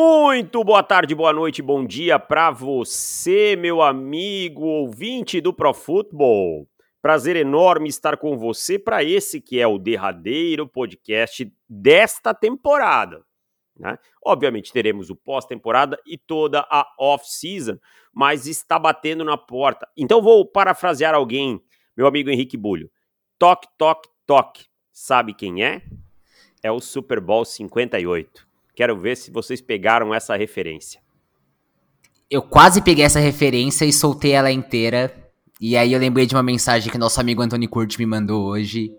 Muito boa tarde, boa noite, bom dia para você, meu amigo ouvinte do Pro Football. Prazer enorme estar com você para esse que é o derradeiro podcast desta temporada. Né? Obviamente teremos o pós-temporada e toda a off-season, mas está batendo na porta. Então vou parafrasear alguém, meu amigo Henrique Bulho. Toque, toque, toque. Sabe quem é? É o Super Bowl 58. Quero ver se vocês pegaram essa referência. Eu quase peguei essa referência e soltei ela inteira. E aí eu lembrei de uma mensagem que nosso amigo Antônio Curti me mandou hoje.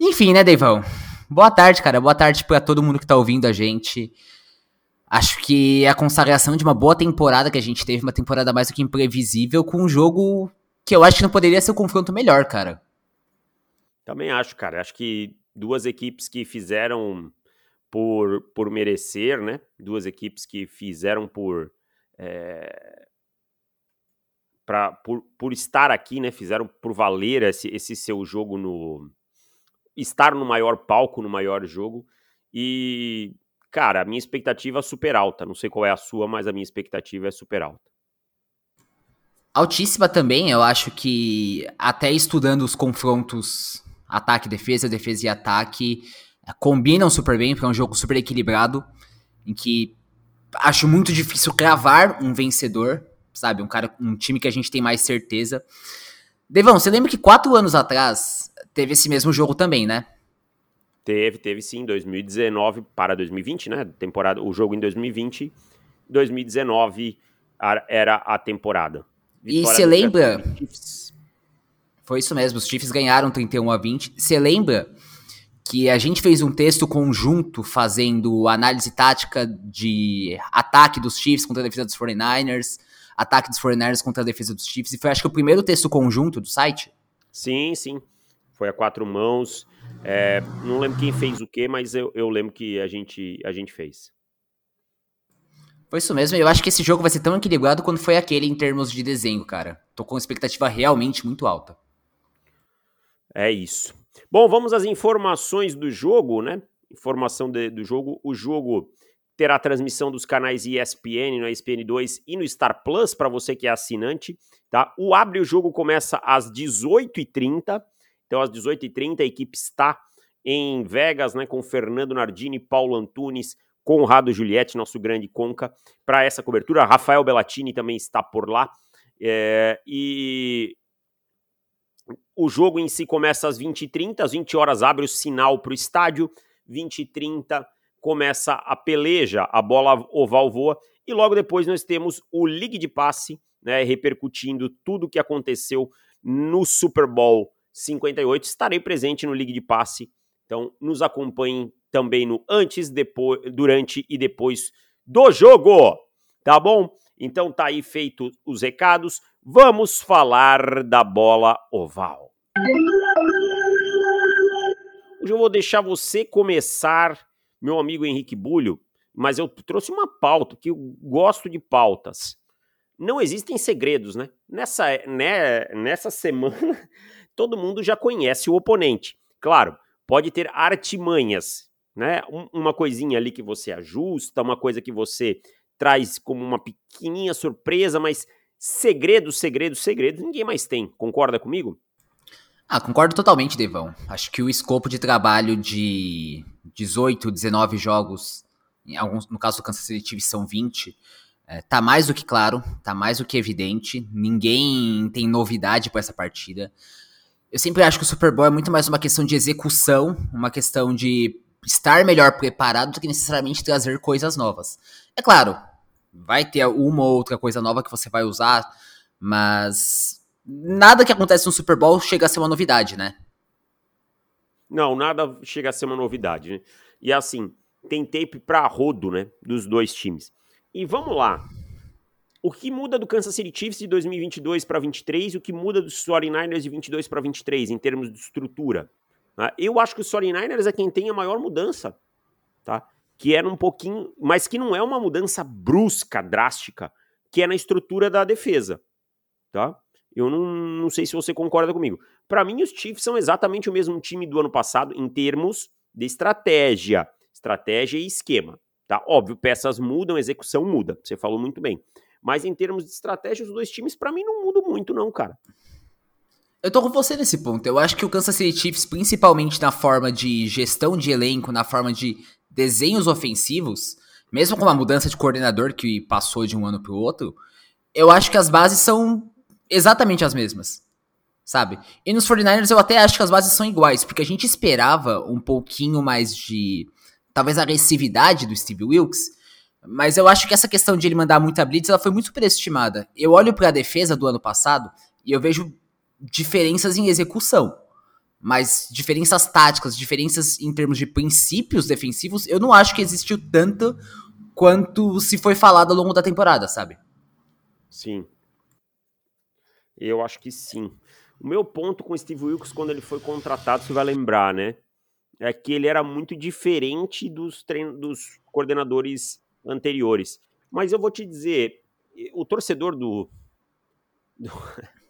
Enfim, né, Deivão? Boa tarde, cara. Boa tarde para todo mundo que tá ouvindo a gente. Acho que é a consagração de uma boa temporada que a gente teve, uma temporada mais do que imprevisível, com um jogo que eu acho que não poderia ser o um confronto melhor, cara. Também acho, cara. Acho que duas equipes que fizeram por, por merecer, né? Duas equipes que fizeram por, é, pra, por, por estar aqui, né? Fizeram por valer esse, esse seu jogo no. estar no maior palco, no maior jogo. E, cara, a minha expectativa é super alta. Não sei qual é a sua, mas a minha expectativa é super alta. Altíssima também, eu acho que até estudando os confrontos ataque, defesa, defesa e ataque, combinam super bem, porque é um jogo super equilibrado, em que acho muito difícil cravar um vencedor, sabe? Um cara, um time que a gente tem mais certeza. Devão, você lembra que quatro anos atrás teve esse mesmo jogo também, né? Teve, teve sim, 2019 para 2020, né? Temporada, o jogo em 2020, 2019 era a temporada. Vitória e você lembra? Foi isso mesmo, os Chiefs ganharam 31 a 20. Você lembra que a gente fez um texto conjunto fazendo análise tática de ataque dos Chiefs contra a defesa dos 49ers, ataque dos 49ers contra a defesa dos Chiefs, e foi acho que o primeiro texto conjunto do site? Sim, sim. Foi a quatro mãos. É, não lembro quem fez o que, mas eu, eu lembro que a gente, a gente fez. Foi isso mesmo, eu acho que esse jogo vai ser tão equilibrado quanto foi aquele em termos de desenho, cara. Tô com expectativa realmente muito alta. É isso. Bom, vamos às informações do jogo, né? Informação de, do jogo. O jogo terá transmissão dos canais ESPN, no ESPN2 e no Star Plus, para você que é assinante, tá? O Abre o Jogo começa às 18h30. Então, às 18h30, a equipe está em Vegas, né? Com Fernando Nardini, Paulo Antunes, Conrado Juliette, nosso grande Conca, para essa cobertura. Rafael Bellatini também está por lá. É, e o jogo em si começa às 20h30, às 20 horas abre o sinal para o estádio, 20h30 começa a peleja, a bola oval voa, e logo depois nós temos o Ligue de Passe, né, repercutindo tudo o que aconteceu no Super Bowl 58. Estarei presente no Ligue de Passe, então nos acompanhem também no antes, depois, durante e depois do jogo, tá bom? Então tá aí feito os recados. Vamos falar da bola oval. Hoje eu vou deixar você começar, meu amigo Henrique Bulho, mas eu trouxe uma pauta, que eu gosto de pautas. Não existem segredos, né? Nessa, né, nessa semana, todo mundo já conhece o oponente. Claro, pode ter artimanhas, né? uma coisinha ali que você ajusta, uma coisa que você traz como uma pequenininha surpresa, mas segredos, segredos, segredos, ninguém mais tem. Concorda comigo? Ah, concordo totalmente, Devão. Acho que o escopo de trabalho de 18, 19 jogos, em alguns, no caso do Kansas City Chiefs são 20, é, tá mais do que claro, tá mais do que evidente. Ninguém tem novidade para essa partida. Eu sempre acho que o Super Bowl é muito mais uma questão de execução, uma questão de estar melhor preparado do que necessariamente trazer coisas novas. É claro, vai ter uma ou outra coisa nova que você vai usar, mas nada que acontece no Super Bowl chega a ser uma novidade, né? Não, nada chega a ser uma novidade, né? E assim, tem tape pra rodo, né? Dos dois times. E vamos lá. O que muda do Kansas City Chiefs de 2022 para 23 e o que muda dos 49ers de 22 para 23 em termos de estrutura? Né? Eu acho que os 49ers é quem tem a maior mudança, tá? Que era um pouquinho, mas que não é uma mudança brusca, drástica, que é na estrutura da defesa, tá? Eu não, não sei se você concorda comigo. Para mim, os Chiefs são exatamente o mesmo time do ano passado em termos de estratégia, estratégia e esquema, Tá? Óbvio, peças mudam, execução muda. Você falou muito bem. Mas em termos de estratégia, os dois times, para mim, não mudam muito, não, cara. Eu tô com você nesse ponto. Eu acho que o Kansas City Chiefs, principalmente na forma de gestão de elenco, na forma de desenhos ofensivos, mesmo com uma mudança de coordenador que passou de um ano pro outro, eu acho que as bases são exatamente as mesmas. Sabe? E nos 49ers eu até acho que as bases são iguais, porque a gente esperava um pouquinho mais de talvez agressividade do Steve Wilkes, mas eu acho que essa questão de ele mandar muita blitz, ela foi muito superestimada. Eu olho para a defesa do ano passado e eu vejo diferenças em execução. Mas diferenças táticas, diferenças em termos de princípios defensivos, eu não acho que existiu tanto quanto se foi falado ao longo da temporada, sabe? Sim. Eu acho que sim. O meu ponto com o Steve Wilkes, quando ele foi contratado, você vai lembrar, né? É que ele era muito diferente dos, trein... dos coordenadores anteriores. Mas eu vou te dizer, o torcedor do, do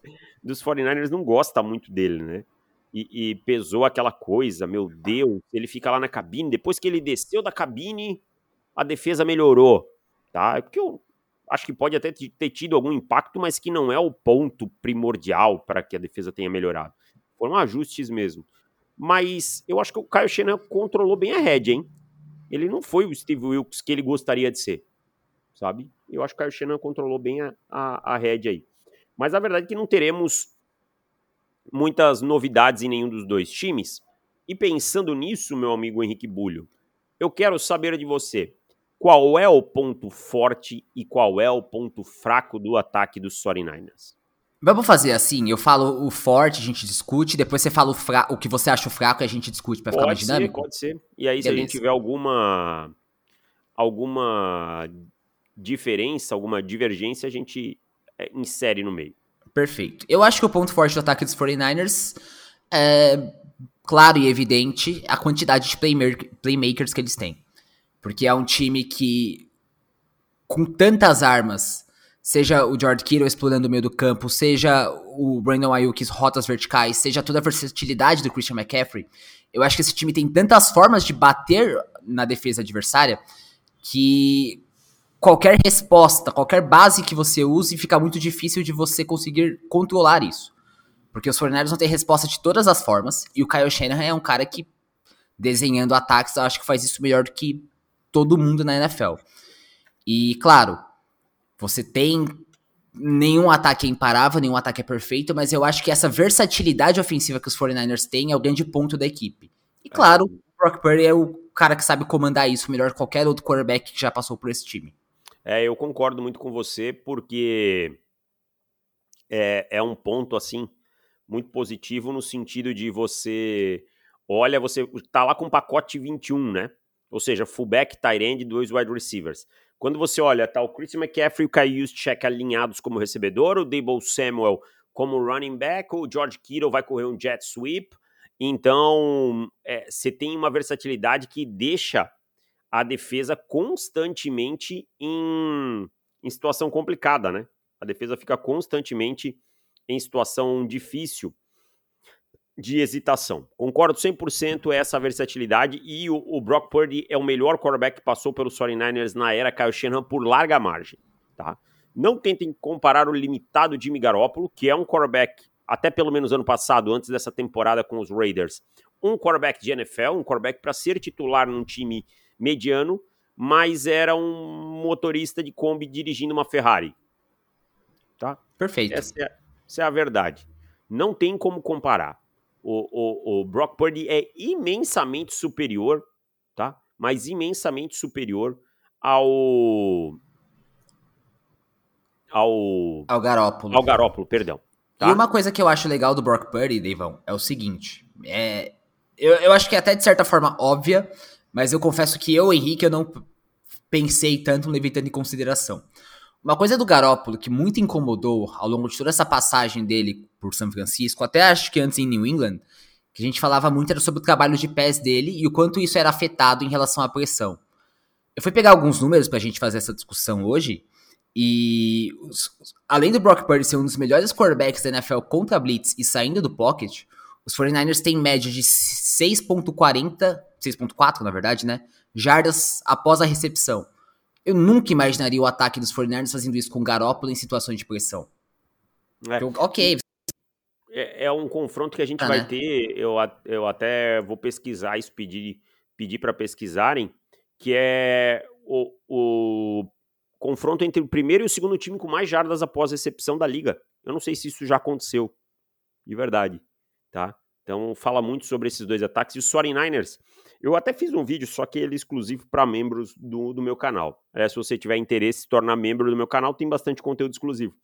dos 49ers não gosta muito dele, né? E, e, pesou aquela coisa, meu Deus, ele fica lá na cabine, depois que ele desceu da cabine, a defesa melhorou, tá? É porque eu acho que pode até ter tido algum impacto, mas que não é o ponto primordial para que a defesa tenha melhorado. Foram ajustes mesmo. Mas eu acho que o Kyle Shanahan controlou bem a head, hein? Ele não foi o Steve Wilkes que ele gostaria de ser, sabe? Eu acho que o Kyle Shanahan controlou bem a, a, a aí. Mas a verdade é que não teremos muitas novidades em nenhum dos dois times. E pensando nisso, meu amigo Henrique Bulho, eu quero saber de você. Qual é o ponto forte e qual é o ponto fraco do ataque dos 49ers? Vamos fazer assim, eu falo o forte, a gente discute, depois você fala o, fra... o que você acha fraco e a gente discute para ficar mais dinâmico? Pode ser, E aí, Beleza. se a gente tiver alguma alguma diferença, alguma divergência, a gente insere no meio. Perfeito. Eu acho que o ponto forte do ataque dos 49ers é claro e evidente a quantidade de playmakers que eles têm. Porque é um time que, com tantas armas, seja o George Kittle explorando o meio do campo, seja o Brandon Ayuk rotas verticais, seja toda a versatilidade do Christian McCaffrey, eu acho que esse time tem tantas formas de bater na defesa adversária que qualquer resposta, qualquer base que você use, fica muito difícil de você conseguir controlar isso. Porque os 49 não têm resposta de todas as formas, e o Kyle Shanahan é um cara que, desenhando ataques, eu acho que faz isso melhor do que todo mundo na NFL. E, claro, você tem nenhum ataque é imparável, nenhum ataque é perfeito, mas eu acho que essa versatilidade ofensiva que os 49ers têm é o grande ponto da equipe. E claro, o Brock Purdy é o cara que sabe comandar isso melhor que qualquer outro quarterback que já passou por esse time. É, eu concordo muito com você, porque é, é um ponto, assim, muito positivo no sentido de você. Olha, você tá lá com um pacote 21, né? Ou seja, fullback, tight end e dois wide receivers. Quando você olha, tá o Chris McCaffrey e o Kyle Juszczyk alinhados como recebedor, o Dable Samuel como running back, o George Kittle vai correr um jet sweep. Então, é, você tem uma versatilidade que deixa a defesa constantemente em, em situação complicada, né? A defesa fica constantemente em situação difícil de hesitação. Concordo 100% essa versatilidade e o, o, Brock Purdy é o melhor quarterback que passou pelos 49ers na era Kyle Shanahan por larga margem, tá? Não tentem comparar o limitado Jimmy Garoppolo, que é um quarterback, até pelo menos ano passado, antes dessa temporada com os Raiders, um quarterback de NFL, um quarterback para ser titular num time mediano, mas era um motorista de Kombi dirigindo uma Ferrari. Tá? Perfeito. Essa é, essa é a verdade. Não tem como comparar. O, o, o Brock Purdy é imensamente superior, tá? Mas imensamente superior ao ao ao Garópolo. Ao Garópolo, perdão. Tá? E uma coisa que eu acho legal do Brock Purdy, Deivão, é o seguinte, é eu, eu acho que é até de certa forma óbvia, mas eu confesso que eu, Henrique, eu não pensei tanto, levei tanto em consideração. Uma coisa do Garópolo que muito incomodou ao longo de toda essa passagem dele por São Francisco, até acho que antes em New England, que a gente falava muito era sobre o trabalho de pés dele e o quanto isso era afetado em relação à pressão. Eu fui pegar alguns números pra gente fazer essa discussão hoje, e além do Brock Purdy ser um dos melhores quarterbacks da NFL contra blitz e saindo do pocket, os 49ers têm média de 6.40 6.4, na verdade, né? Jardas após a recepção. Eu nunca imaginaria o ataque dos 49ers fazendo isso com Garópolo em situações de pressão. É. Então, ok. É, é, um confronto que a gente ah, vai né? ter. Eu, eu até vou pesquisar isso, pedir, pedir para pesquisarem, que é o, o confronto entre o primeiro e o segundo time com mais jardas após recepção da liga. Eu não sei se isso já aconteceu, de verdade, tá? Então fala muito sobre esses dois ataques. E os 49ers, eu até fiz um vídeo, só que ele é exclusivo para membros do, do meu canal. É, se você tiver interesse em se tornar membro do meu canal, tem bastante conteúdo exclusivo.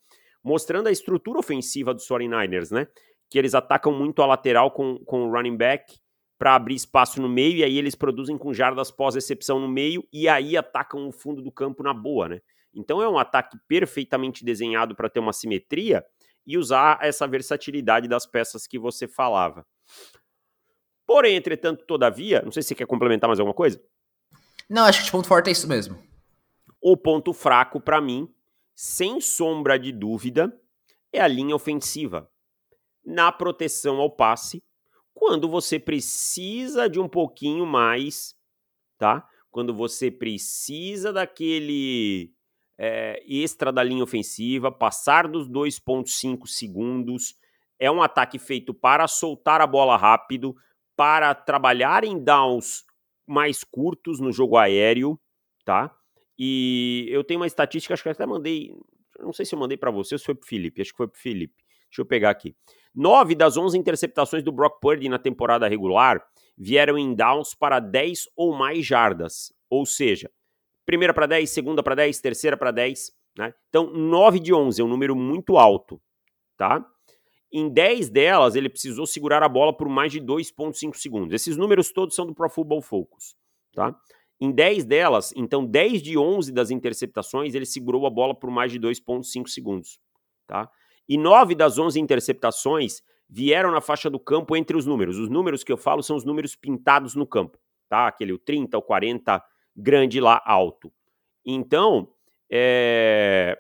Mostrando a estrutura ofensiva dos 49ers, né? Que eles atacam muito a lateral com, com o running back para abrir espaço no meio, e aí eles produzem com jardas pós-recepção no meio, e aí atacam o fundo do campo na boa, né? Então é um ataque perfeitamente desenhado para ter uma simetria e usar essa versatilidade das peças que você falava. Porém, entretanto, todavia, não sei se você quer complementar mais alguma coisa. Não, acho que o ponto forte é isso mesmo. O ponto fraco, para mim, sem sombra de dúvida, é a linha ofensiva. Na proteção ao passe, quando você precisa de um pouquinho mais, tá? Quando você precisa daquele é, extra da linha ofensiva, passar dos 2,5 segundos. É um ataque feito para soltar a bola rápido, para trabalhar em downs mais curtos no jogo aéreo, tá? E eu tenho uma estatística, acho que até mandei, não sei se eu mandei para você ou se foi pro Felipe, acho que foi pro Felipe. Deixa eu pegar aqui. Nove das 11 interceptações do Brock Purdy na temporada regular vieram em downs para 10 ou mais jardas. Ou seja, primeira para 10, segunda para 10, terceira para 10. Né? Então, 9 de 11 é um número muito alto. Tá? Em 10 delas, ele precisou segurar a bola por mais de 2,5 segundos. Esses números todos são do Pro Football Focus. Tá? Em 10 delas, então 10 de 11 das interceptações, ele segurou a bola por mais de 2,5 segundos. Tá? E 9 das 11 interceptações vieram na faixa do campo entre os números. Os números que eu falo são os números pintados no campo. Tá? Aquele o 30, o 40, grande lá alto. Então, é,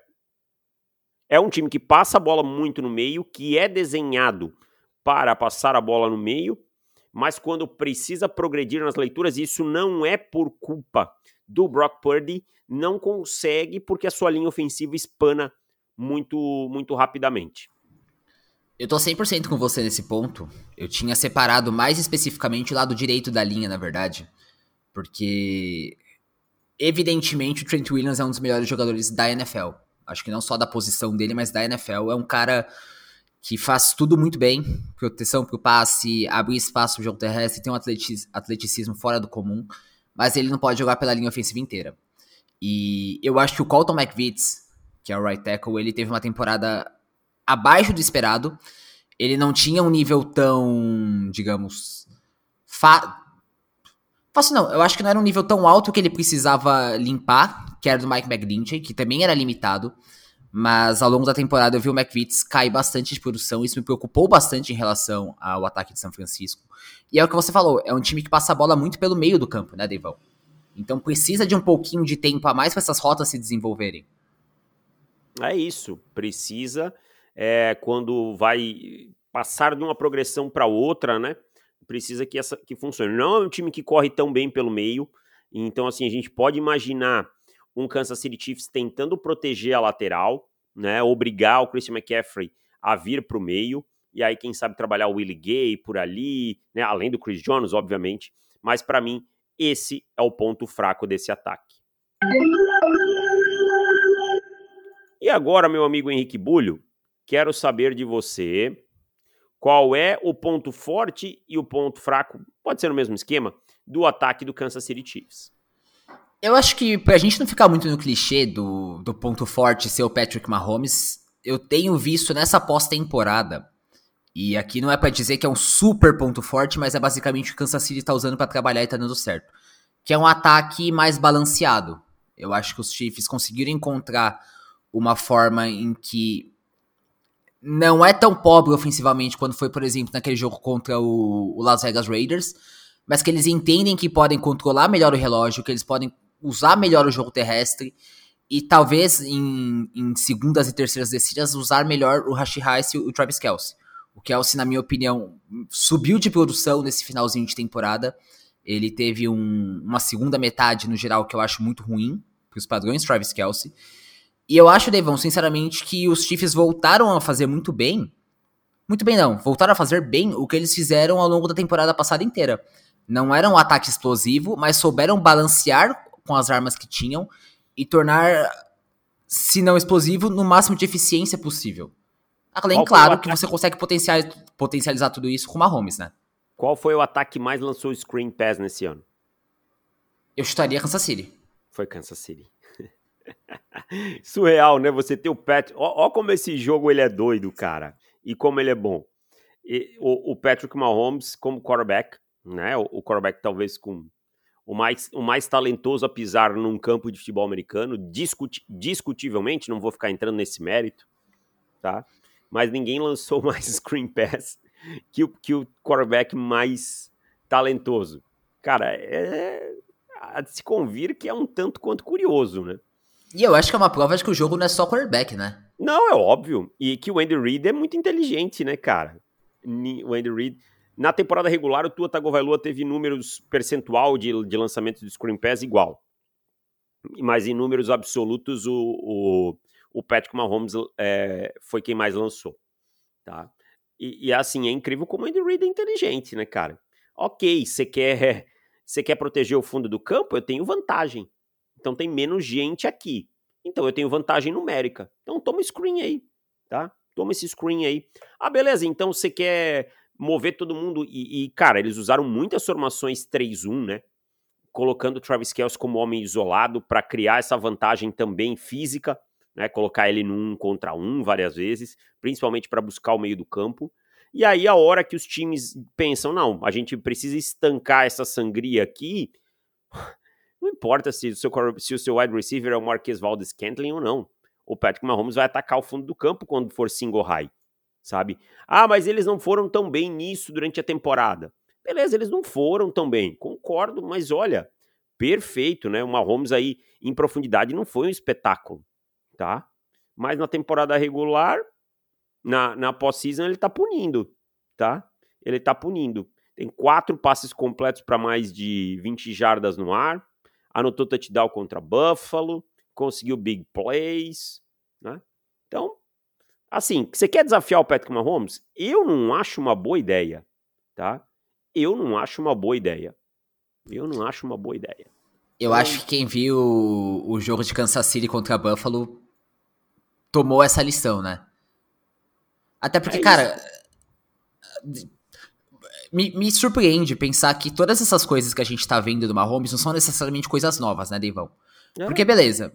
é um time que passa a bola muito no meio, que é desenhado para passar a bola no meio, mas quando precisa progredir nas leituras, isso não é por culpa do Brock Purdy, não consegue porque a sua linha ofensiva espana muito muito rapidamente. Eu tô 100% com você nesse ponto. Eu tinha separado mais especificamente o lado direito da linha, na verdade. Porque, evidentemente, o Trent Williams é um dos melhores jogadores da NFL. Acho que não só da posição dele, mas da NFL. É um cara que faz tudo muito bem. Proteção pro passe, abrir espaço pro jogo terrestre, tem um atleticismo fora do comum. Mas ele não pode jogar pela linha ofensiva inteira. E eu acho que o Colton McVitz, que é o right tackle, ele teve uma temporada abaixo do esperado. Ele não tinha um nível tão, digamos, Fácil não, eu acho que não era um nível tão alto que ele precisava limpar, que era do Mike McGlinchey, que também era limitado. Mas ao longo da temporada eu vi o McVitz cair bastante de produção, isso me preocupou bastante em relação ao ataque de São Francisco. E é o que você falou, é um time que passa a bola muito pelo meio do campo, né, Deivão? Então precisa de um pouquinho de tempo a mais para essas rotas se desenvolverem. É isso, precisa é, quando vai passar de uma progressão para outra, né? Precisa que, essa, que funcione. Não é um time que corre tão bem pelo meio, então assim, a gente pode imaginar um Kansas City Chiefs tentando proteger a lateral, né, obrigar o Christian McCaffrey a vir para o meio, e aí quem sabe trabalhar o Willie Gay por ali, né, além do Chris Jones, obviamente, mas para mim esse é o ponto fraco desse ataque. E agora, meu amigo Henrique Bulho, quero saber de você qual é o ponto forte e o ponto fraco, pode ser no mesmo esquema, do ataque do Kansas City Chiefs. Eu acho que pra gente não ficar muito no clichê do, do ponto forte ser o Patrick Mahomes, eu tenho visto nessa pós-temporada, e aqui não é para dizer que é um super ponto forte, mas é basicamente o Kansas City tá usando para trabalhar e tá dando certo, que é um ataque mais balanceado. Eu acho que os Chiefs conseguiram encontrar uma forma em que não é tão pobre ofensivamente quando foi, por exemplo, naquele jogo contra o, o, Las Vegas Raiders, mas que eles entendem que podem controlar melhor o relógio, que eles podem usar melhor o jogo terrestre e talvez em, em segundas e terceiras descidas usar melhor o Rashi Rice e o Travis Kelsey. O Kelsey, na minha opinião, subiu de produção nesse finalzinho de temporada Ele teve um, uma segunda metade, no geral, que eu acho muito ruim, para os padrões Travis Kelsey. E eu acho, Devon, sinceramente, que os Chiefs voltaram a fazer muito bem. Muito bem, não. Voltaram a fazer bem o que eles fizeram ao longo da temporada passada inteira. Não era um ataque explosivo, mas souberam balancear com as armas que tinham e tornar, se não explosivo, no máximo de eficiência possível. Além, claro, que você consegue potencializar, potencializar tudo isso com Mahomes, né? Qual foi o ataque que mais lançou screen pass nesse ano? Eu chutaria Kansas City. Foi Kansas City. Surreal, né? Você ter o Patrick. Ó, ó, como esse jogo ele é doido, cara. E como ele é bom. E, o, o, Patrick Mahomes como quarterback, né? O, o quarterback talvez com o mais, o mais talentoso a pisar num campo de futebol americano, discuti discutivelmente, não vou ficar entrando nesse mérito, tá? Mas ninguém lançou mais screen pass que o, que o quarterback mais talentoso. Cara, é de se convir que é um tanto quanto curioso, né? E eu acho que é uma prova de que o jogo não é só quarterback, né? Não, é óbvio. E que o Andy Reid é muito inteligente, né, cara? O Andy Reid. Na temporada regular, o Tua Tagovailoa teve números percentual de, de lançamento de screen pass igual. Mas em números absolutos, o, o, o Patrick Mahomes é, foi quem mais lançou. Tá? E, e assim, é incrível como o Andy Reid é inteligente, né, cara? Ok, você quer, você quer proteger o fundo do campo? Eu tenho vantagem. Então tem menos gente aqui. Então eu tenho vantagem numérica. Então toma screen aí, tá? Toma esse screen aí. Ah, beleza, então você quer mover todo mundo. E, e cara, eles usaram muitas formações 3-1, né? Colocando o Travis Kelce como homem isolado para criar essa vantagem também física, né? Colocar ele num contra um várias vezes, principalmente para buscar o meio do campo. E aí, a hora que os times pensam, não, a gente precisa estancar essa sangria aqui, não importa se o seu, se o seu wide receiver é o Marquês Valdez Cantling ou não. O Patrick Mahomes vai atacar o fundo do campo quando for single high, sabe? Ah, mas eles não foram tão bem nisso durante a temporada. Beleza, eles não foram tão bem, concordo, mas olha, perfeito, né? O Mahomes aí em profundidade não foi um espetáculo, tá? Mas na temporada regular, na, na pós-season, ele tá punindo, tá? Ele tá punindo. Tem quatro passes completos para mais de 20 jardas no ar, anotou touchdown contra Buffalo, conseguiu big plays, né? Então, assim, você quer desafiar o Patrick Mahomes? Eu não acho uma boa ideia, tá? Eu não acho uma boa ideia. Eu não acho uma boa ideia. Eu então, acho que quem viu o jogo de Kansas City contra Buffalo tomou essa lição, né? Até porque, é cara, me, me surpreende pensar que todas essas coisas que a gente tá vendo do Mahomes não são necessariamente coisas novas, né, Deivão? É. Porque, beleza,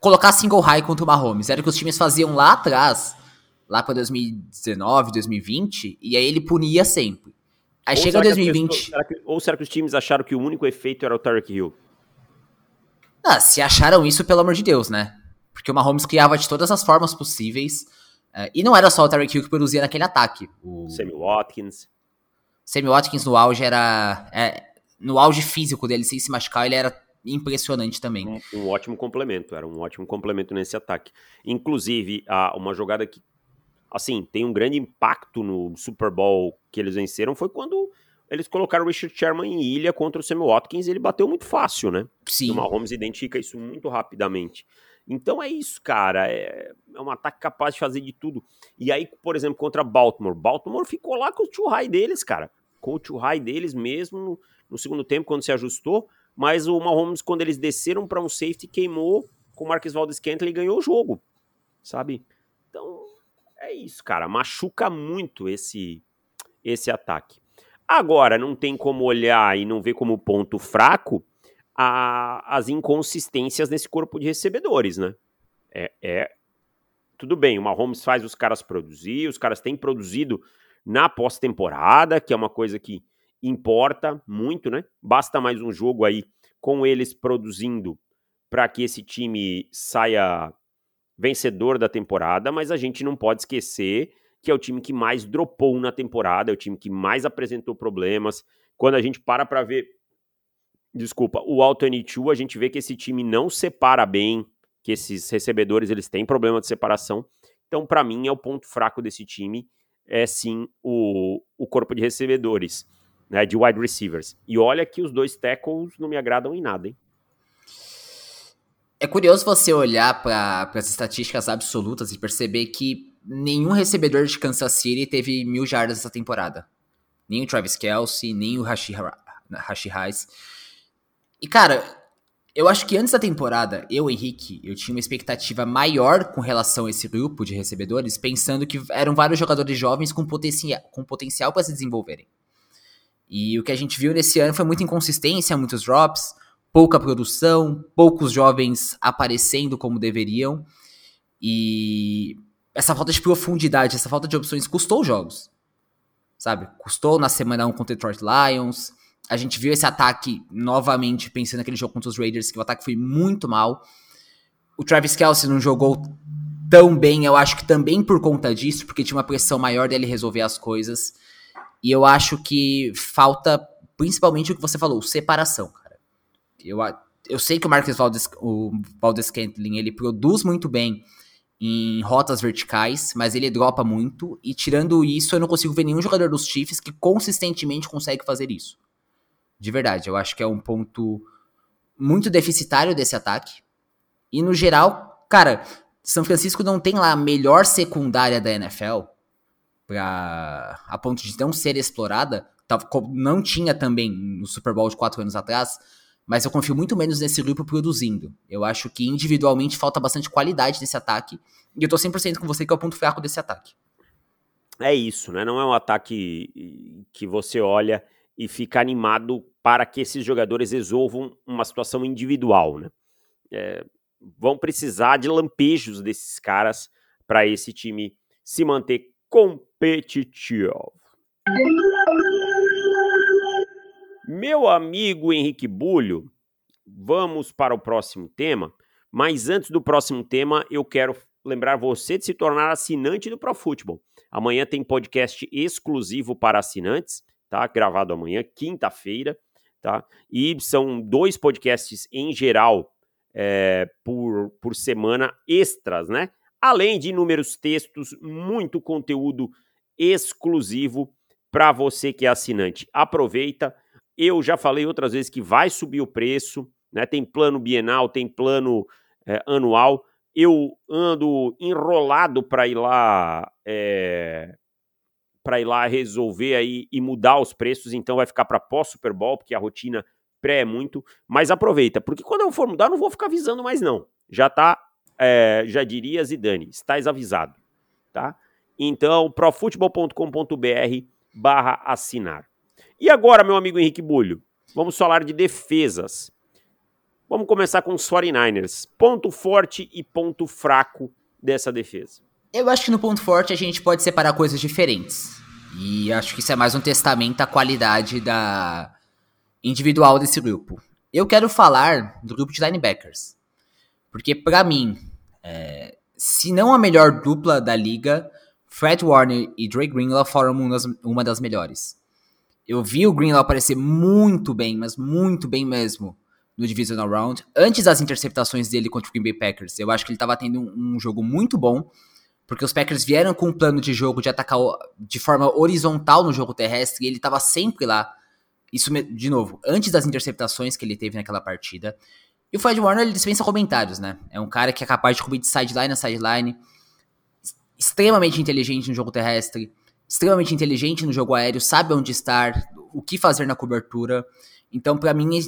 colocar single high contra o Mahomes era o que os times faziam lá atrás, lá pra 2019, 2020, e aí ele punia sempre. Aí ou chega 2020. Pessoas, será que, ou será que os times acharam que o único efeito era o Tarek Hill? Ah, se acharam isso, pelo amor de Deus, né? Porque o Mahomes criava de todas as formas possíveis. Uh, e não era só o Tarek Hill que produzia naquele ataque. O Sammy Watkins. Sammy Watkins no auge era. É, no auge físico dele, sem se machucar, ele era impressionante também. Um, um, ótimo complemento, era um ótimo complemento nesse ataque. Inclusive, a, uma jogada que, assim, tem um grande impacto no Super Bowl que eles venceram foi quando eles colocaram o Richard Sherman em ilha contra o Sammy Watkins e ele bateu muito fácil, né? Sim. O Mahomes identifica isso muito rapidamente. Então é isso, cara. É, é um ataque capaz de fazer de tudo. E aí, por exemplo, contra Baltimore. Baltimore ficou lá com o tio high deles, cara. Com o tio high deles mesmo no, no segundo tempo, quando se ajustou. Mas o Mahomes, quando eles desceram para um safety, queimou com o Marcus Valdez Scantling e ganhou o jogo. Sabe? Então, é isso, cara. Machuca muito esse, esse ataque. Agora, não tem como olhar e não ver como ponto fraco a, as inconsistências nesse corpo de recebedores, né? É, é, tudo bem, o Mahomes faz os caras produzir, os caras têm produzido na pós-temporada, que é uma coisa que importa muito, né? Basta mais um jogo aí com eles produzindo para que esse time saia vencedor da temporada, mas a gente não pode esquecer que é o time que mais dropou na temporada, é o time que mais apresentou problemas. Quando a gente para para ver desculpa, o Alternate a gente vê que esse time não separa bem, que esses recebedores eles têm problema de separação. Então, para mim, é o ponto fraco desse time, é sim o, o corpo de recebedores. né, de wide receivers. E olha que os dois tackles não me agradam em nada, hein? É curioso você olhar para as estatísticas absolutas e perceber que nenhum recebedor de Kansas City teve mil jardas essa temporada. Nem o Travis Kelsey, nem o Rashi, Rashi. E, cara, eu acho que antes da temporada, eu, Henrique, eu tinha uma expectativa maior com relação a esse grupo de recebedores, pensando que eram vários jogadores jovens com, potencia com potencial para se desenvolverem. E o que a gente viu nesse ano foi muita inconsistência, muitos drops, pouca produção, poucos jovens aparecendo como deveriam. E essa falta de profundidade, essa falta de opções custou jogos. Sabe? Custou na semana 1 contra o Detroit Lions. A gente viu esse ataque novamente, pensando naquele jogo contra os Raiders, que o ataque foi muito mal. O Travis Kelsey não jogou tão bem, eu acho que também por conta disso, porque tinha uma pressão maior dele resolver as coisas. E eu acho que falta, principalmente o que você falou, separação. Eu, eu sei que o Marcus Valdes, o Valdes Scantling, ele produz muito bem em rotas verticais, mas ele dropa muito. E tirando isso, eu não consigo ver nenhum jogador dos Chiefs que consistentemente consegue fazer isso. De verdade, eu acho que é um ponto muito deficitário desse ataque. E no geral, cara, São Francisco não tem lá a melhor secundária da NFL pra, a ponto de não ser explorada. Não tinha também no Super Bowl de quatro anos atrás mas eu confio muito menos nesse grupo produzindo. Eu acho que individualmente falta bastante qualidade nesse ataque, e eu tô 100% com você que é o ponto fraco desse ataque. É isso, né? Não é um ataque que você olha e fica animado para que esses jogadores resolvam uma situação individual, né? É, vão precisar de lampejos desses caras para esse time se manter competitivo. Meu amigo Henrique Bulho, vamos para o próximo tema. Mas antes do próximo tema, eu quero lembrar você de se tornar assinante do Pro Football. Amanhã tem podcast exclusivo para assinantes, tá? Gravado amanhã, quinta-feira, tá? E são dois podcasts em geral é, por, por semana extras, né? Além de inúmeros textos, muito conteúdo exclusivo para você que é assinante. Aproveita eu já falei outras vezes que vai subir o preço, né? Tem plano bienal, tem plano é, anual. Eu ando enrolado para ir lá é, para ir lá resolver aí e mudar os preços, então vai ficar para pós Super Bowl, porque a rotina pré é muito, mas aproveita, porque quando eu for mudar, eu não vou ficar avisando mais não. Já tá, é, já diria Zidane, estás avisado, tá? Então, profutebol.com.br barra assinar. E agora, meu amigo Henrique Bulho, vamos falar de defesas. Vamos começar com os 49ers. Ponto forte e ponto fraco dessa defesa. Eu acho que no ponto forte a gente pode separar coisas diferentes. E acho que isso é mais um testamento à qualidade da individual desse grupo. Eu quero falar do grupo de linebackers. Porque, para mim, é, se não a melhor dupla da liga, Fred Warner e Dre Greenlaw foram uma das, uma das melhores. Eu vi o Greenlaw aparecer muito bem, mas muito bem mesmo no Divisional Round. Antes das interceptações dele contra o Green Bay Packers, eu acho que ele estava tendo um, um, jogo muito bom, porque os Packers vieram com um plano de jogo de atacar de forma horizontal no jogo terrestre e ele estava sempre lá. Isso, de novo, antes das interceptações que ele teve naquela partida. E o Fred Warner, ele dispensa comentários, né? É um cara que é capaz de cobrir de sideline a sideline, extremamente inteligente no jogo terrestre, extremamente inteligente no jogo aéreo, sabe onde estar, o que fazer na cobertura. Então, para mim,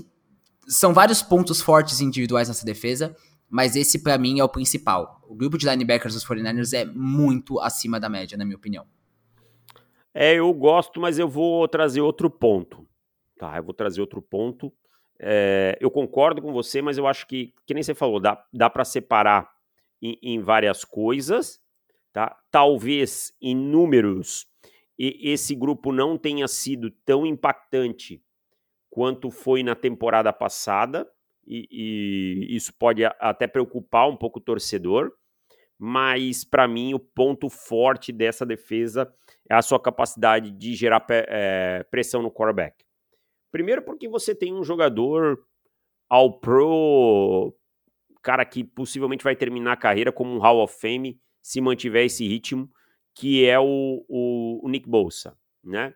são vários pontos fortes individuais nessa defesa, mas esse para mim é o principal. O grupo de linebackers dos 49ers é muito acima da média, na minha opinião. É, eu gosto, mas eu vou trazer outro ponto. Tá, eu vou trazer outro ponto. É, eu concordo com você, mas eu acho que, que nem você falou, dá, dá para separar em, em, várias coisas, tá? Talvez em números e esse grupo não tenha sido tão impactante quanto foi na temporada passada, e, e isso pode até preocupar um pouco o torcedor, mas para mim o ponto forte dessa defesa é a sua capacidade de gerar é, pressão no quarterback. Primeiro porque você tem um jogador ao pro, cara que possivelmente vai terminar a carreira como um Hall of Fame se mantiver esse ritmo, que é o, o, o Nick Bolsa, né?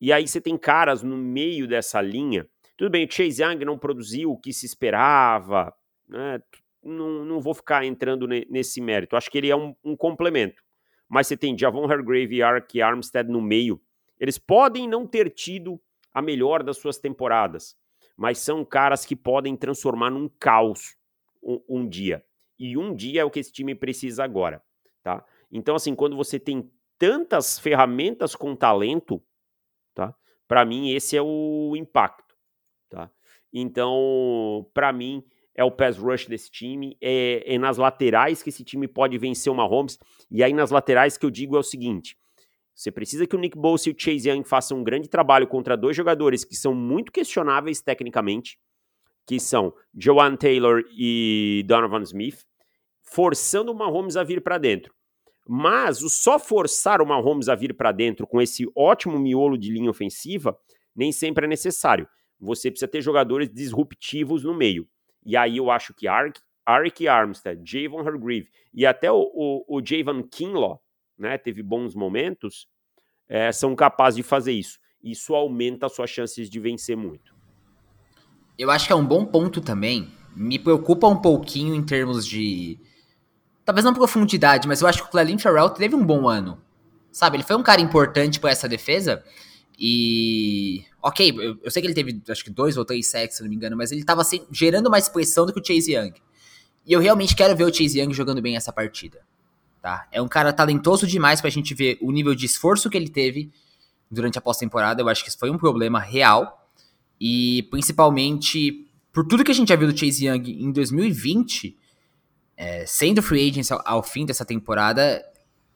E aí você tem caras no meio dessa linha. Tudo bem, o Chase Young não produziu o que se esperava, né? não, não vou ficar entrando nesse mérito. Acho que ele é um, um complemento. Mas você tem Javon Hargrave e Ark Armstead no meio. Eles podem não ter tido a melhor das suas temporadas, mas são caras que podem transformar num caos um, um dia. E um dia é o que esse time precisa agora, tá? Então, assim, quando você tem tantas ferramentas com talento, tá? Para mim, esse é o impacto? Então, para mim, é o pass rush desse time, é, é, nas laterais que esse time pode vencer uma Mahomes, e aí nas laterais que eu digo é o seguinte, você precisa que o Nick Bosa e o Chase Young façam um grande trabalho contra dois jogadores que são muito questionáveis tecnicamente, que são Joan Taylor e Donovan Smith, forçando o Mahomes a vir para dentro. Mas o só forçar o Mahomes a vir para dentro com esse ótimo miolo de linha ofensiva nem sempre é necessário. Você precisa ter jogadores disruptivos no meio. E aí eu acho que Arik, Arik Armstead, Javon Hargreave e até o, o, o Javon Kinlaw, né, teve bons momentos, é, são capazes de fazer isso. Isso aumenta as suas chances de vencer muito. Eu acho que é um bom ponto também. Me preocupa um pouquinho em termos de. Talvez não profundidade, mas eu acho que o Clelin Farrell teve um bom ano. Sabe, ele foi um cara importante para essa defesa. E. Ok, eu, eu, sei que ele teve acho que dois ou três sacks, se não me engano, mas ele tava assim, gerando mais pressão do que o Chase Young. E eu realmente quero ver o Chase Young jogando bem essa partida. Tá? É um cara talentoso demais pra gente ver o nível de esforço que ele teve durante a pós-temporada. Eu acho que isso foi um problema real. E principalmente por tudo que a gente já viu do Chase Young em 2020, é, sendo free agent ao, ao fim dessa temporada,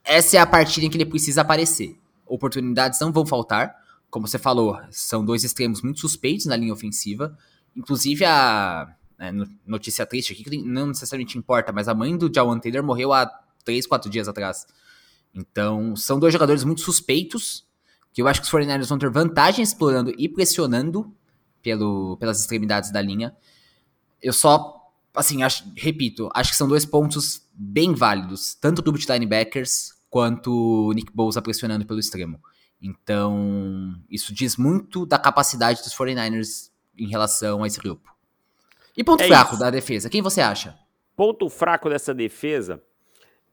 essa é a partida em que ele precisa aparecer. Oportunidades não vão faltar como você falou, são dois extremos muito suspeitos na linha ofensiva. Inclusive, a né, notícia triste aqui, que não necessariamente importa, mas a mãe do Jawan Taylor morreu há três, quatro dias atrás. Então, são dois jogadores muito suspeitos, que eu acho que os 49ers vão ter vantagem explorando e pressionando pelo, pelas extremidades da linha. Eu só, assim, acho, repito, acho que são dois pontos bem válidos, tanto o duplo de linebackers quanto o Nick Bosa pressionando pelo extremo. Então, isso diz muito da capacidade dos 49ers em relação a esse grupo. E ponto é fraco isso. da defesa, quem você acha? Ponto fraco dessa defesa,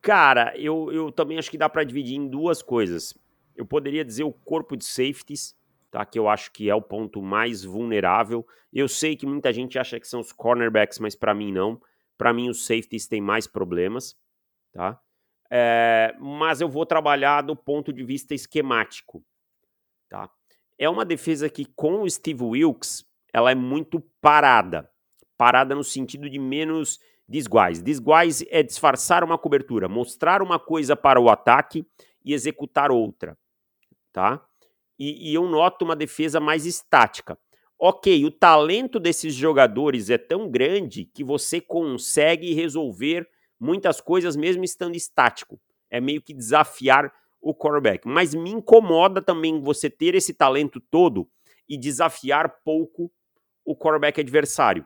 cara, eu, eu também acho que dá para dividir em duas coisas. Eu poderia dizer o corpo de safeties, tá? Que eu acho que é o ponto mais vulnerável. Eu sei que muita gente acha que são os cornerbacks, mas para mim não. Para mim os safeties têm mais problemas, tá? É, mas eu vou trabalhar do ponto de vista esquemático. Tá? É uma defesa que, com o Steve Wilkes, ela é muito parada. Parada no sentido de menos disguise. Disguise é disfarçar uma cobertura, mostrar uma coisa para o ataque e executar outra. Tá? E, e eu noto uma defesa mais estática. Ok, o talento desses jogadores é tão grande que você consegue resolver muitas coisas mesmo estando estático. É meio que desafiar o quarterback. Mas me incomoda também você ter esse talento todo e desafiar pouco o quarterback adversário,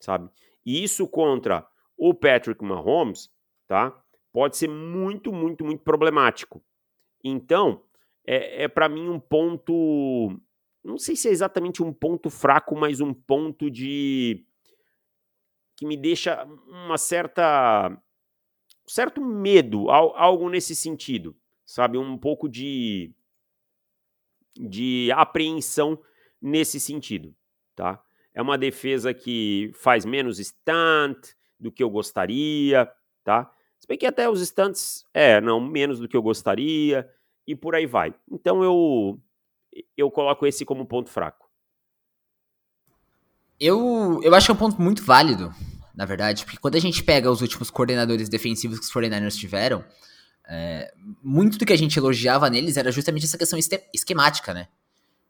sabe? E isso contra o Patrick Mahomes, tá? Pode ser muito, muito, muito problemático. Então, é, é para mim um ponto. Não sei se é exatamente um ponto fraco, mas um ponto de. que me deixa uma certa certo medo, algo nesse sentido, sabe? Um pouco de, de apreensão nesse sentido, tá? É uma defesa que faz menos stunt do que eu gostaria, tá? Se bem que até os stunts, é, não, menos do que eu gostaria, e por aí vai. Então eu, eu coloco esse como ponto fraco. Eu, eu acho que é um ponto muito válido, na verdade, porque quando a gente pega os últimos coordenadores defensivos que os 49ers tiveram, é, muito do que a gente elogiava neles era justamente essa questão esquemática, né?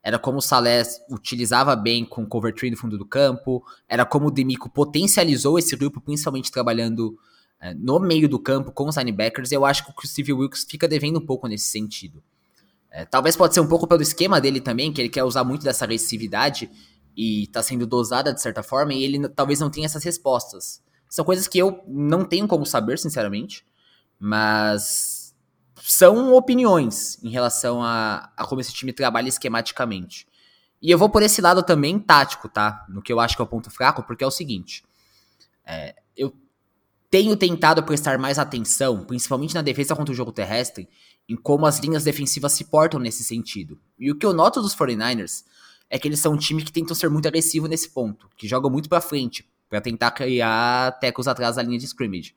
Era como o Salé utilizava bem com o cover tree no fundo do campo, era como o Demico potencializou esse grupo, principalmente trabalhando é, no meio do campo com os linebackers, eu acho que o Steve Wilkes fica devendo um pouco nesse sentido. É, talvez pode ser um pouco pelo esquema dele também, que ele quer usar muito dessa agressividade, e está sendo dosada de certa forma e ele talvez não tenha essas respostas. São coisas que eu não tenho como saber, sinceramente, mas são opiniões em relação a, a como esse time trabalha esquematicamente. E eu vou por esse lado também tático, tá? No que eu acho que é o ponto fraco, porque é o seguinte. É, eu tenho tentado prestar mais atenção, principalmente na defesa contra o jogo terrestre, em como as linhas defensivas se portam nesse sentido. E o que eu noto dos 49ers é que eles são um time que tentam ser muito agressivo nesse ponto, que jogam muito para frente, para tentar criar tecos atrás da linha de scrimmage.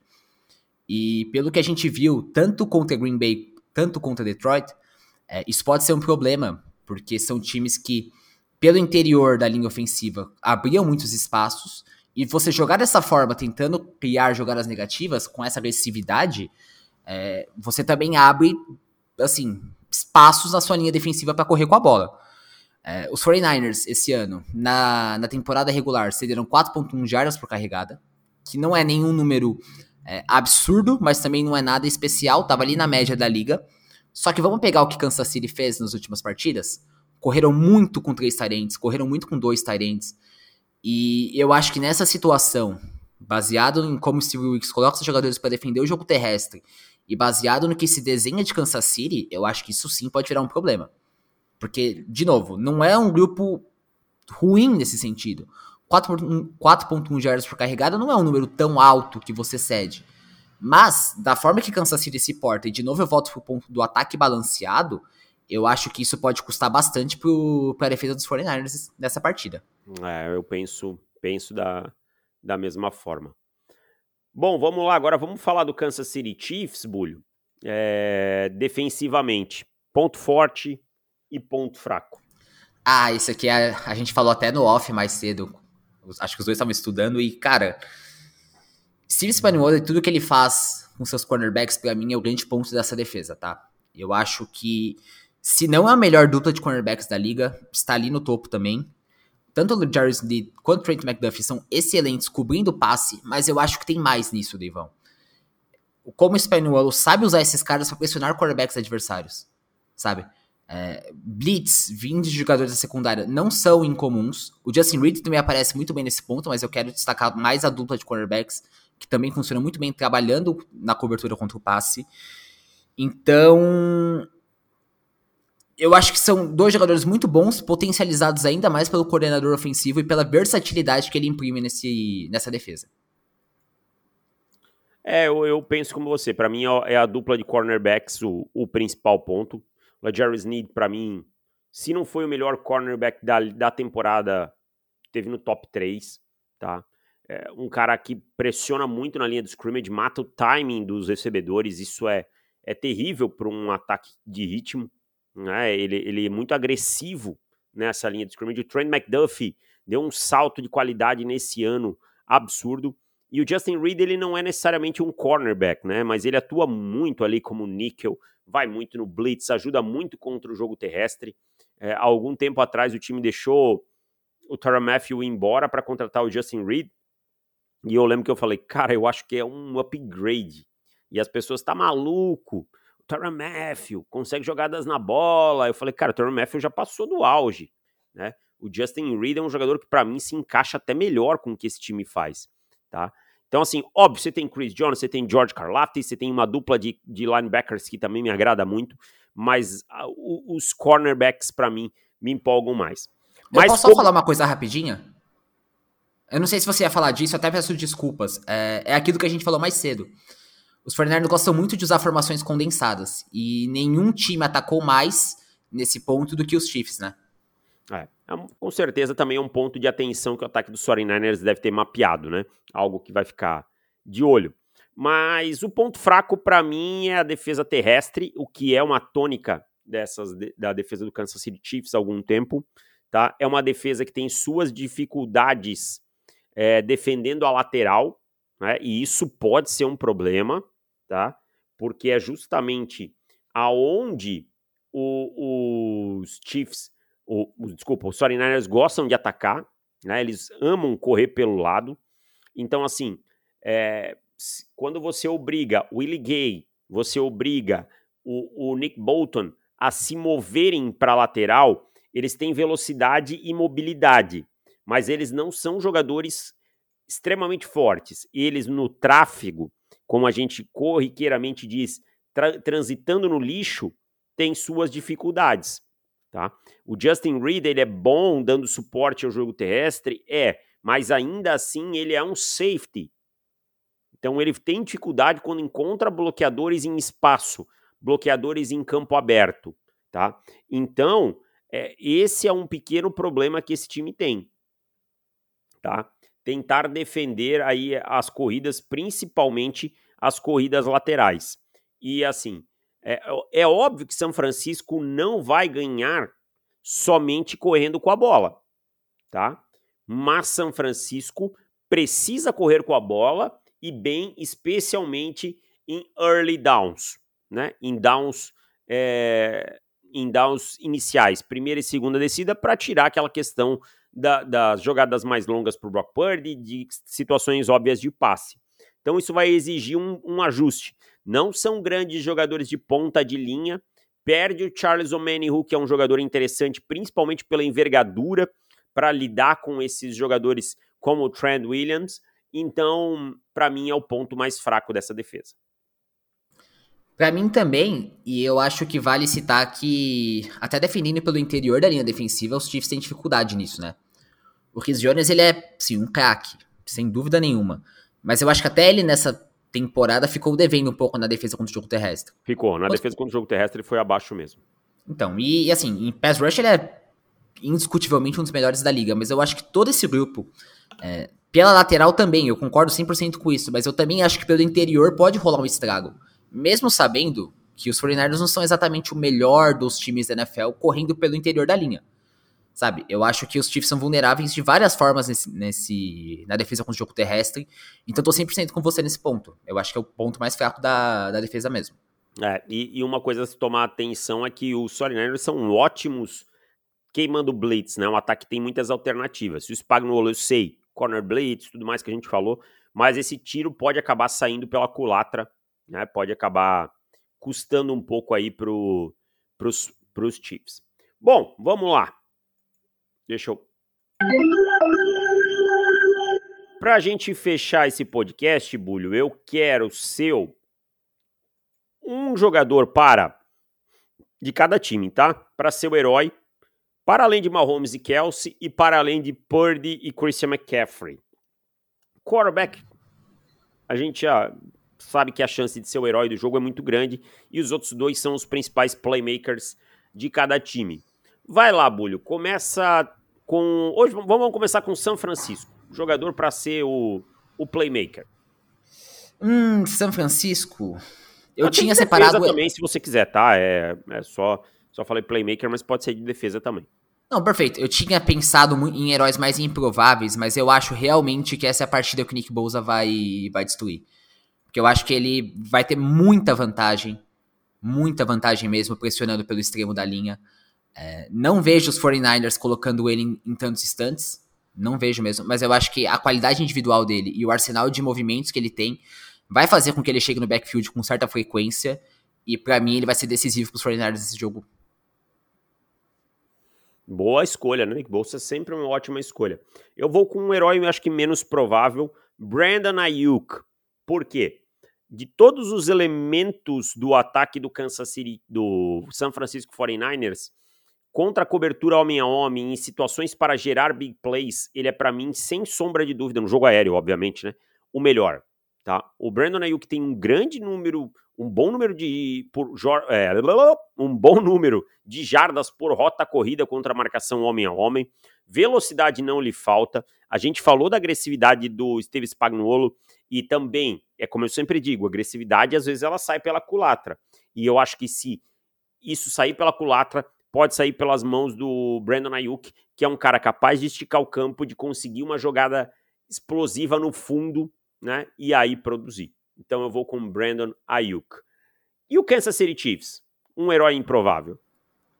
E pelo que a gente viu, tanto contra Green Bay, tanto contra Detroit, é, isso pode ser um problema, porque são times que, pelo interior da linha ofensiva, abriam muitos espaços, e você jogar dessa forma, tentando criar jogadas negativas, com essa agressividade, é, você também abre, assim, espaços na sua linha defensiva para correr com a bola. É, os 49ers, esse ano, na, na temporada regular, cederam 4.1 jardas por carregada, que não é nenhum número é, absurdo, mas também não é nada especial, tava ali na média da liga. Só que vamos pegar o que Kansas City fez nas últimas partidas? Correram muito com três Tyrants, correram muito com dois Tyrants. E eu acho que nessa situação, baseado em como o Steve Wilkes coloca os jogadores para defender o jogo terrestre, e baseado no que se desenha de Kansas City, eu acho que isso sim pode virar um problema. Porque, de novo, não é um grupo ruim nesse sentido. 4.1 jardas por carregada não é um número tão alto que você cede. Mas, da forma que Kansas City se porta, e de novo eu volto pro ponto do ataque balanceado, eu acho que isso pode custar bastante para a defesa dos 49ers nessa partida. É, eu penso, penso da, da mesma forma. Bom, vamos lá, agora vamos falar do Kansas City Chiefs, Bulho. É, defensivamente, ponto forte, e ponto fraco? Ah, isso aqui a, a gente falou até no off mais cedo. Acho que os dois estavam estudando e, cara, Steve Spagnuolo tudo que ele faz com seus cornerbacks, para mim, é o grande ponto dessa defesa, tá? Eu acho que, se não é a melhor dupla de cornerbacks da liga, está ali no topo também. Tanto o Jarvis Smith quanto o Trent McDuffie são excelentes cobrindo passe, mas eu acho que tem mais nisso, Deivão. Como o Spagnuolo sabe usar esses caras para pressionar cornerbacks adversários, sabe? É, blitz vindos de jogadores da secundária não são incomuns. O Justin Reed também aparece muito bem nesse ponto, mas eu quero destacar mais a dupla de cornerbacks, que também funciona muito bem trabalhando na cobertura contra o passe. Então, eu acho que são dois jogadores muito bons, potencializados ainda mais pelo coordenador ofensivo e pela versatilidade que ele imprime nesse, nessa defesa. É, eu, eu penso como você. Para mim é a dupla de cornerbacks o, o principal ponto. O Jerry Sneed, para mim, se não foi o melhor cornerback da, da temporada, teve no top 3, tá? É um cara que pressiona muito na linha do scrimmage, mata o timing dos recebedores, isso é, é terrível para um ataque de ritmo, né? Ele, ele é muito agressivo nessa linha de scrimmage. O Trent McDuffie deu um salto de qualidade nesse ano absurdo. E o Justin Reed, ele não é necessariamente um cornerback, né? Mas ele atua muito ali como níquel, vai muito no blitz, ajuda muito contra o jogo terrestre. É, há algum tempo atrás o time deixou o Tyrann Matthew ir embora para contratar o Justin Reed. E eu lembro que eu falei, cara, eu acho que é um upgrade. E as pessoas, tá maluco? O Tyrann Matthew consegue jogadas na bola. Eu falei, cara, o Tyrann Matthew já passou do auge, né? O Justin Reed é um jogador que para mim se encaixa até melhor com o que esse time faz, tá? Então, assim, óbvio, você tem Chris Jones, você tem George Karlaftis, você tem uma dupla de, de linebackers que também me agrada muito, mas os cornerbacks, para mim, me empolgam mais. Mas Eu posso como... só falar uma coisa rapidinha? Eu não sei se você ia falar disso, até peço desculpas. É, é aquilo que a gente falou mais cedo. Os Fernandes gostam muito de usar formações condensadas, e nenhum time atacou mais nesse ponto do que os Chiefs, né? É, com certeza também é um ponto de atenção que o ataque dos 49ers deve ter mapeado, né? Algo que vai ficar de olho. Mas o ponto fraco para mim é a defesa terrestre, o que é uma tônica dessas da defesa do Kansas City Chiefs há algum tempo, tá? É uma defesa que tem suas dificuldades é, defendendo a lateral, né? E isso pode ser um problema, tá? Porque é justamente aonde o, os Chiefs o, desculpa, os 49ers gostam de atacar, né? Eles amam correr pelo lado. Então, assim, é, quando você obriga o Willie Gay, você obriga o, o Nick Bolton a se moverem para a lateral, eles têm velocidade e mobilidade, mas eles não são jogadores extremamente fortes. Eles no tráfego, como a gente corriqueiramente diz, tra transitando no lixo tem suas dificuldades, tá? O Justin Reed, ele é bom dando suporte ao jogo terrestre, é, mas ainda assim ele é um safety. Então ele tem dificuldade quando encontra bloqueadores em espaço, bloqueadores em campo aberto, tá? Então, é, esse é um pequeno problema que esse time tem, tá? Tentar defender aí as corridas, principalmente as corridas laterais. E assim, é, é óbvio que São Francisco não vai ganhar somente correndo com a bola, tá? Mas São Francisco precisa correr com a bola e bem, especialmente em early downs, né? Em downs, é, em downs iniciais, primeira e segunda descida, para tirar aquela questão da, das jogadas mais longas para o Brock Purdy, de situações óbvias de passe. Então isso vai exigir um, um ajuste. Não são grandes jogadores de ponta de linha. Perde o Charles Omenihu, que é um jogador interessante, principalmente pela envergadura, para lidar com esses jogadores como o Trent Williams. Então, para mim, é o ponto mais fraco dessa defesa. Para mim também, e eu acho que vale citar que, até defendendo pelo interior da linha defensiva, os Chiefs têm dificuldade nisso, né? O Chris Jones, ele é, sim, um craque, sem dúvida nenhuma. Mas eu acho que até ele nessa temporada ficou devendo um pouco na defesa contra o jogo terrestre. Ficou, na defesa contra o jogo terrestre ele foi abaixo mesmo. Então, e, e, assim, em pass rush ele é indiscutivelmente um dos melhores da liga, mas eu acho que todo esse grupo, é, pela lateral também, eu concordo 100% com isso, mas eu também acho que pelo interior pode rolar um estrago. Mesmo sabendo que os 49ers não são exatamente o melhor dos times da NFL correndo pelo interior da linha. Sabe, eu acho que os Chiefs são vulneráveis de várias formas nesse, nesse na defesa com o jogo terrestre. Então tô 100% com você nesse ponto. Eu acho que é o ponto mais fraco da, da defesa mesmo. É, e, e uma coisa a se tomar atenção é que os 49ers são ótimos queimando blitz, né? Um ataque que tem muitas alternativas. Se o Spagnuolo, eu sei, corner blitz, tudo mais que a gente falou, mas esse tiro pode acabar saindo pela culatra, né? Pode acabar custando um pouco aí pro, pros, pros Chiefs. Bom, vamos lá. Deixa eu. Para a gente fechar esse podcast, Bulho, eu quero seu um jogador para de cada time, tá? Para ser o herói, para além de Mahomes e Kelsey e para além de Purdy e Christian McCaffrey. Quarterback, a gente já sabe que a chance de ser o herói do jogo é muito grande e os outros dois são os principais playmakers de cada time. Vai lá, Bulho, começa com. Hoje vamos começar com São Francisco. Jogador para ser o, o playmaker. Hum, São Francisco. Eu mas tinha separado. também, se você quiser, tá? É, é só, só falei playmaker, mas pode ser de defesa também. Não, perfeito. Eu tinha pensado em heróis mais improváveis, mas eu acho realmente que essa é a partida que o Nick Bouza vai, vai destruir. Porque eu acho que ele vai ter muita vantagem, muita vantagem mesmo, pressionando pelo extremo da linha. É, não vejo os 49ers colocando ele em, em, tantos instantes. Não vejo mesmo. Mas eu acho que a qualidade individual dele e o arsenal de movimentos que ele tem vai fazer com que ele chegue no backfield com certa frequência. E para mim ele vai ser decisivo para os 49ers nesse jogo. Boa escolha, né? Nick Bolsa é sempre uma ótima escolha. Eu vou com um herói, acho que menos provável, Brandon Ayuk. Por quê? De todos os elementos do ataque do Kansas City, do San Francisco 49ers, Contra a cobertura homem a homem, em situações para gerar big plays, ele é para mim, sem sombra de dúvida, no jogo aéreo, obviamente, né? O melhor. Tá? O Brandon Ayuk tem um grande número, um bom número de por, é, um bom número de jardas por rota corrida contra a marcação homem a homem. Velocidade não lhe falta. A gente falou da agressividade do Steve Spagnuolo e também, é como eu sempre digo, agressividade às vezes ela sai pela culatra. E eu acho que se isso sair pela culatra, pode sair pelas mãos do Brandon Ayuk, que é um cara capaz de esticar o campo, de conseguir uma jogada explosiva no fundo, né? E aí produzir. Então eu vou com Brandon Ayuk. E o Kansas City Chiefs? Um herói improvável.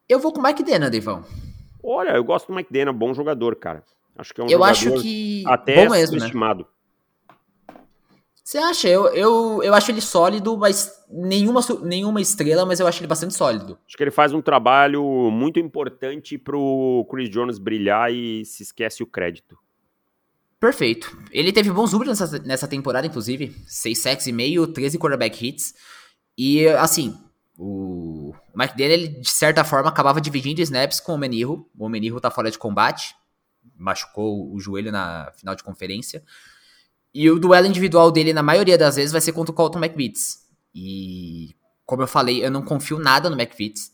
Eu vou com o Mike Dana, Devão. Olha, eu gosto do Mike Dana, bom jogador, cara. Acho que é um eu jogador acho que até bom mesmo, estimado. Né? Você acha? Eu, eu, eu acho ele sólido, mas nenhuma, nenhuma estrela, mas eu acho ele bastante sólido. Acho que ele faz um trabalho muito importante pro Chris Jones brilhar e se esquece o crédito. Perfeito. Ele teve bons números nessa, nessa temporada, inclusive. 6 sacks e meio, 13 quarterback hits. E, assim, o, o McDaniel, ele, de certa forma, acabava dividindo snaps com o Menirro. O Menirro tá fora de combate, machucou o joelho na final de conferência. E o duelo individual dele, na maioria das vezes, vai ser contra o Colton McVitts. E, como eu falei, eu não confio nada no McVitts.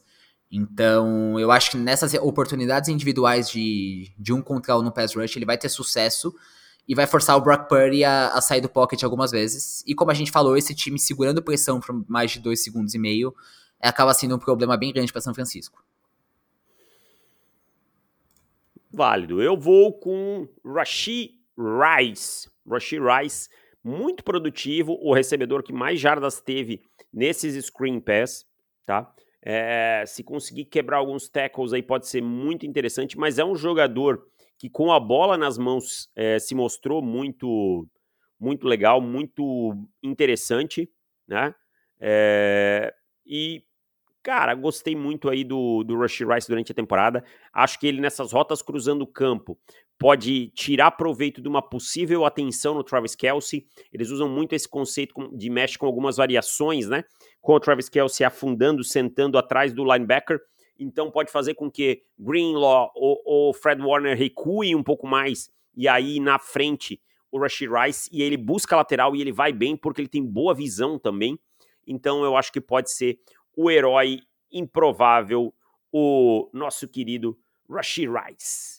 Então, eu acho que nessas oportunidades individuais de, de um contra um no pass rush, ele vai ter sucesso e vai forçar o Brock Purdy a, a, sair do pocket algumas vezes. E como a gente falou, esse time segurando pressão por mais de dois segundos e meio acaba sendo um problema bem grande para São Francisco. Válido. Eu vou com Rashi Rice. Rashi Rice, muito produtivo, o recebedor que mais jardas teve nesses screen pass, tá? É, se conseguir quebrar alguns tackles aí pode ser muito interessante, mas é um jogador que com a bola nas mãos é, se mostrou muito muito legal, muito interessante, né? É, e cara, gostei muito aí do, do Rush Rice durante a temporada. Acho que ele nessas rotas cruzando o campo pode tirar proveito de uma possível atenção no Travis Kelsey. Eles usam muito esse conceito de mesh com algumas variações, né? Com o Travis Kelsey afundando, sentando atrás do linebacker então pode fazer com que Greenlaw ou, ou Fred Warner recuem um pouco mais e aí na frente o Rashid Rice e ele busca a lateral e ele vai bem porque ele tem boa visão também. Então eu acho que pode ser o herói improvável, o nosso querido Rashid Rice.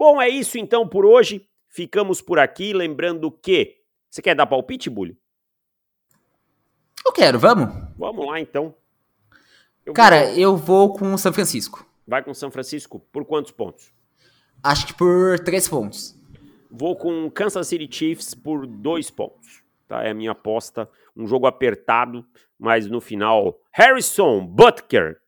Bom, é isso então por hoje. Ficamos por aqui. Lembrando que. Você quer dar palpite, Bully? Eu quero, vamos? Vamos lá então. Eu Cara, vou... eu vou com São Francisco. Vai com São Francisco? Por quantos pontos? Acho que por três pontos. Vou com Kansas City Chiefs por dois pontos. Tá? É a minha aposta. Um jogo apertado, mas no final, Harrison Butker,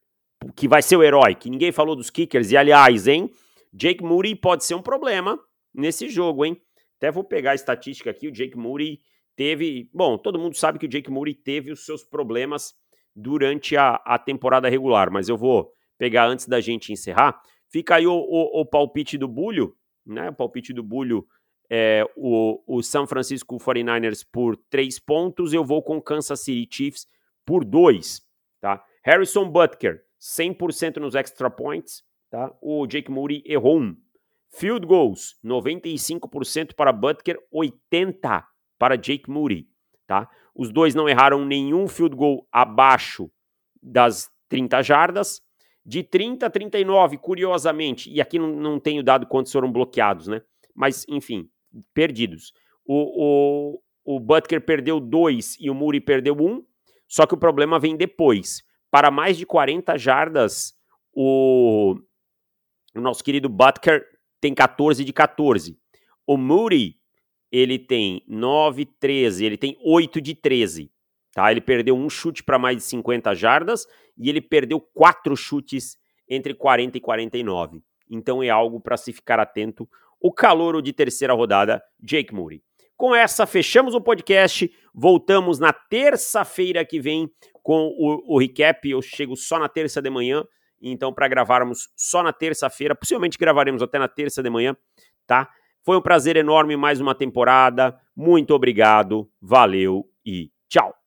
que vai ser o herói, que ninguém falou dos kickers. E aliás, hein? Jake Moody pode ser um problema nesse jogo, hein? Até vou pegar a estatística aqui. O Jake Moody teve. Bom, todo mundo sabe que o Jake Moody teve os seus problemas durante a, a temporada regular, mas eu vou pegar antes da gente encerrar. Fica aí o, o, o palpite do Bulho, né? O palpite do Bulho é o, o San Francisco 49ers por 3 pontos, eu vou com Kansas City Chiefs por 2, tá? Harrison Butker, 100% nos extra points, tá? O Jake Moody errou um. Field goals, 95% para Butker, 80 para Jake Moody, tá? Os dois não erraram nenhum field goal abaixo das 30 jardas. De 30 a 39, curiosamente, e aqui não, não tenho dado quantos foram bloqueados, né? Mas, enfim, perdidos. O, o, o Butker perdeu dois e o Muri perdeu um, só que o problema vem depois. Para mais de 40 jardas, o, o nosso querido Butker tem 14 de 14. O Moody ele tem 9, 13, ele tem 8 de 13. Tá? Ele perdeu um chute para mais de 50 jardas e ele perdeu quatro chutes entre 40 e 49. Então é algo para se ficar atento. O calouro de terceira rodada, Jake Moody. Com essa, fechamos o podcast. Voltamos na terça-feira que vem com o, o recap. Eu chego só na terça de manhã. Então, para gravarmos só na terça-feira, possivelmente gravaremos até na terça de manhã, tá? Foi um prazer enorme mais uma temporada. Muito obrigado, valeu e tchau.